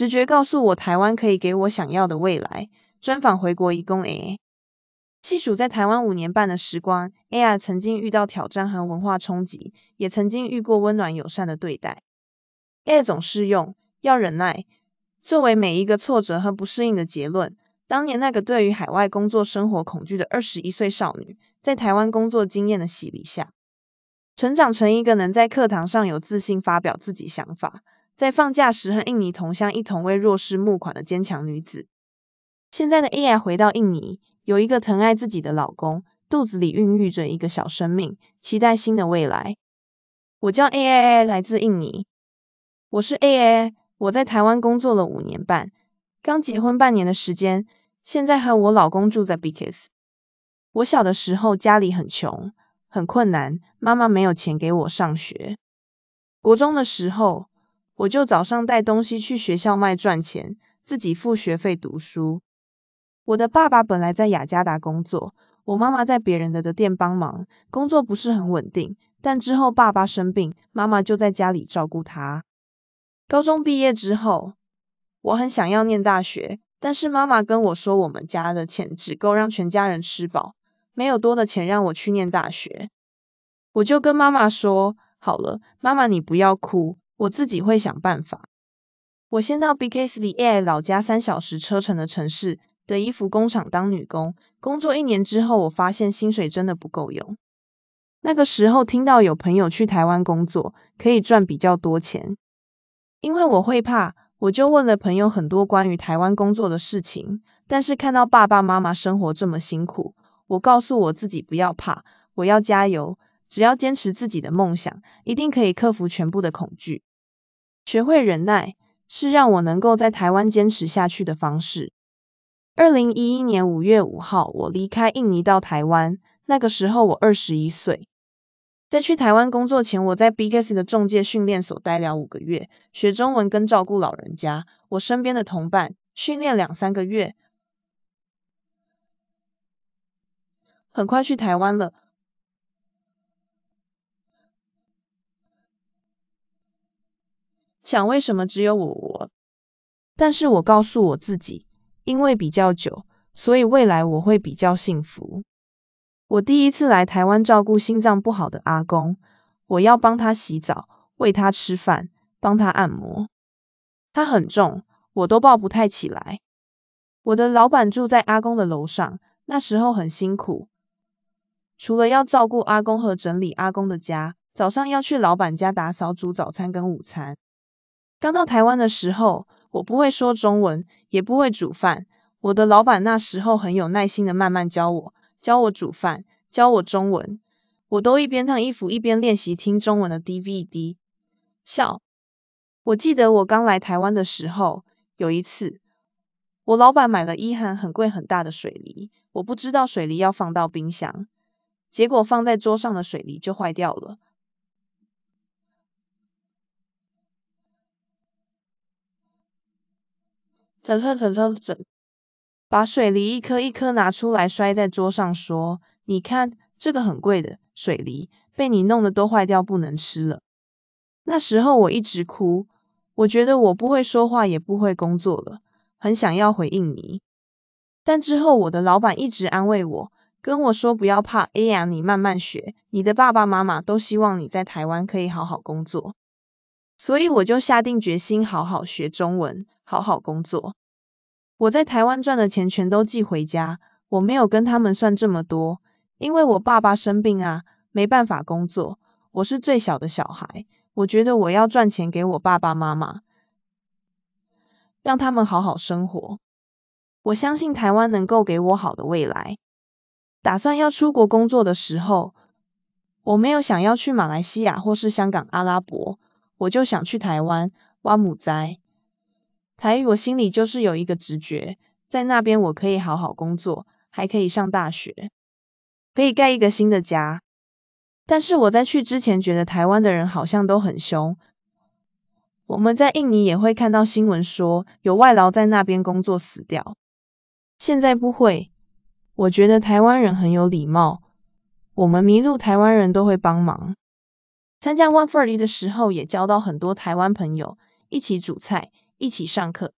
直觉告诉我台湾可以给我想要的未来。专访回国一共 A。细数在台湾五年半的时光，AI 曾经遇到挑战和文化冲击，也曾经遇过温暖友善的对待。A 总是用要忍耐作为每一个挫折和不适应的结论。当年那个对于海外工作生活恐惧的二十一岁少女，在台湾工作经验的洗礼下，成长成一个能在课堂上有自信发表自己想法，在放假时和印尼同乡一同为弱势募款的坚强女子。现在的 AI 回到印尼，有一个疼爱自己的老公，肚子里孕育着一个小生命，期待新的未来。我叫 AI，来自印尼。我是 AI，我在台湾工作了五年半，刚结婚半年的时间。现在和我老公住在 Bicas。我小的时候家里很穷，很困难，妈妈没有钱给我上学。国中的时候，我就早上带东西去学校卖赚钱，自己付学费读书。我的爸爸本来在雅加达工作，我妈妈在别人的的店帮忙，工作不是很稳定。但之后爸爸生病，妈妈就在家里照顾他。高中毕业之后，我很想要念大学。但是妈妈跟我说，我们家的钱只够让全家人吃饱，没有多的钱让我去念大学。我就跟妈妈说，好了，妈妈你不要哭，我自己会想办法。我先到 B K S 里 A I 老家三小时车程的城市的衣服工厂当女工，工作一年之后，我发现薪水真的不够用。那个时候听到有朋友去台湾工作，可以赚比较多钱，因为我会怕。我就问了朋友很多关于台湾工作的事情，但是看到爸爸妈妈生活这么辛苦，我告诉我自己不要怕，我要加油，只要坚持自己的梦想，一定可以克服全部的恐惧。学会忍耐，是让我能够在台湾坚持下去的方式。二零一一年五月五号，我离开印尼到台湾，那个时候我二十一岁。在去台湾工作前，我在 BKC 的中介训练所待了五个月，学中文跟照顾老人家。我身边的同伴训练两三个月，很快去台湾了。想为什么只有我我？但是我告诉我自己，因为比较久，所以未来我会比较幸福。我第一次来台湾照顾心脏不好的阿公，我要帮他洗澡、喂他吃饭、帮他按摩。他很重，我都抱不太起来。我的老板住在阿公的楼上，那时候很辛苦，除了要照顾阿公和整理阿公的家，早上要去老板家打扫、煮早餐跟午餐。刚到台湾的时候，我不会说中文，也不会煮饭。我的老板那时候很有耐心的慢慢教我。教我煮饭，教我中文，我都一边烫衣服一边练习听中文的 DVD。笑，我记得我刚来台湾的时候，有一次，我老板买了一盒很贵很大的水梨，我不知道水梨要放到冰箱，结果放在桌上的水梨就坏掉了。整整整整。把水梨一颗一颗拿出来摔在桌上，说：“你看，这个很贵的水梨，被你弄得都坏掉，不能吃了。”那时候我一直哭，我觉得我不会说话，也不会工作了，很想要回应你。但之后我的老板一直安慰我，跟我说不要怕，哎呀，你慢慢学，你的爸爸妈妈都希望你在台湾可以好好工作。所以我就下定决心好好学中文，好好工作。我在台湾赚的钱全都寄回家，我没有跟他们算这么多，因为我爸爸生病啊，没办法工作，我是最小的小孩，我觉得我要赚钱给我爸爸妈妈，让他们好好生活。我相信台湾能够给我好的未来。打算要出国工作的时候，我没有想要去马来西亚或是香港、阿拉伯，我就想去台湾挖母栽。台语我心里就是有一个直觉，在那边我可以好好工作，还可以上大学，可以盖一个新的家。但是我在去之前觉得台湾的人好像都很凶。我们在印尼也会看到新闻说有外劳在那边工作死掉。现在不会，我觉得台湾人很有礼貌，我们迷路台湾人都会帮忙。参加 One Forty 的时候也交到很多台湾朋友，一起煮菜。一起上课。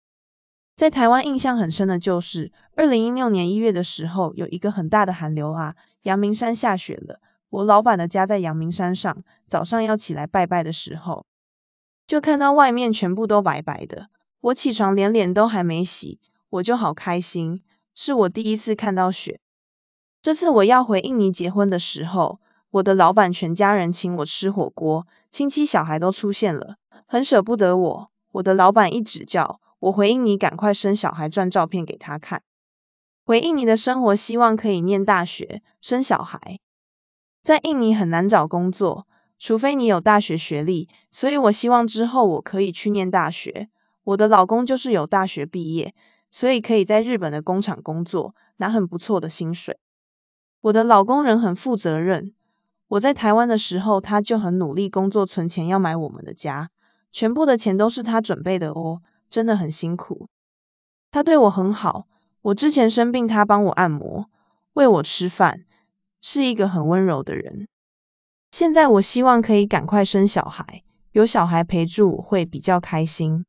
在台湾印象很深的就是，二零一六年一月的时候，有一个很大的寒流啊，阳明山下雪了。我老板的家在阳明山上，早上要起来拜拜的时候，就看到外面全部都白白的。我起床连脸都还没洗，我就好开心，是我第一次看到雪。这次我要回印尼结婚的时候，我的老板全家人请我吃火锅，亲戚小孩都出现了，很舍不得我。我的老板一直叫我回印尼赶快生小孩，赚照片给他看。回印尼的生活，希望可以念大学，生小孩。在印尼很难找工作，除非你有大学学历，所以我希望之后我可以去念大学。我的老公就是有大学毕业，所以可以在日本的工厂工作，拿很不错的薪水。我的老公人很负责任，我在台湾的时候他就很努力工作存钱要买我们的家，全部的钱都是他准备的哦，真的很辛苦。他对我很好，我之前生病他帮我按摩，喂我吃饭，是一个很温柔的人。现在我希望可以赶快生小孩，有小孩陪住会比较开心。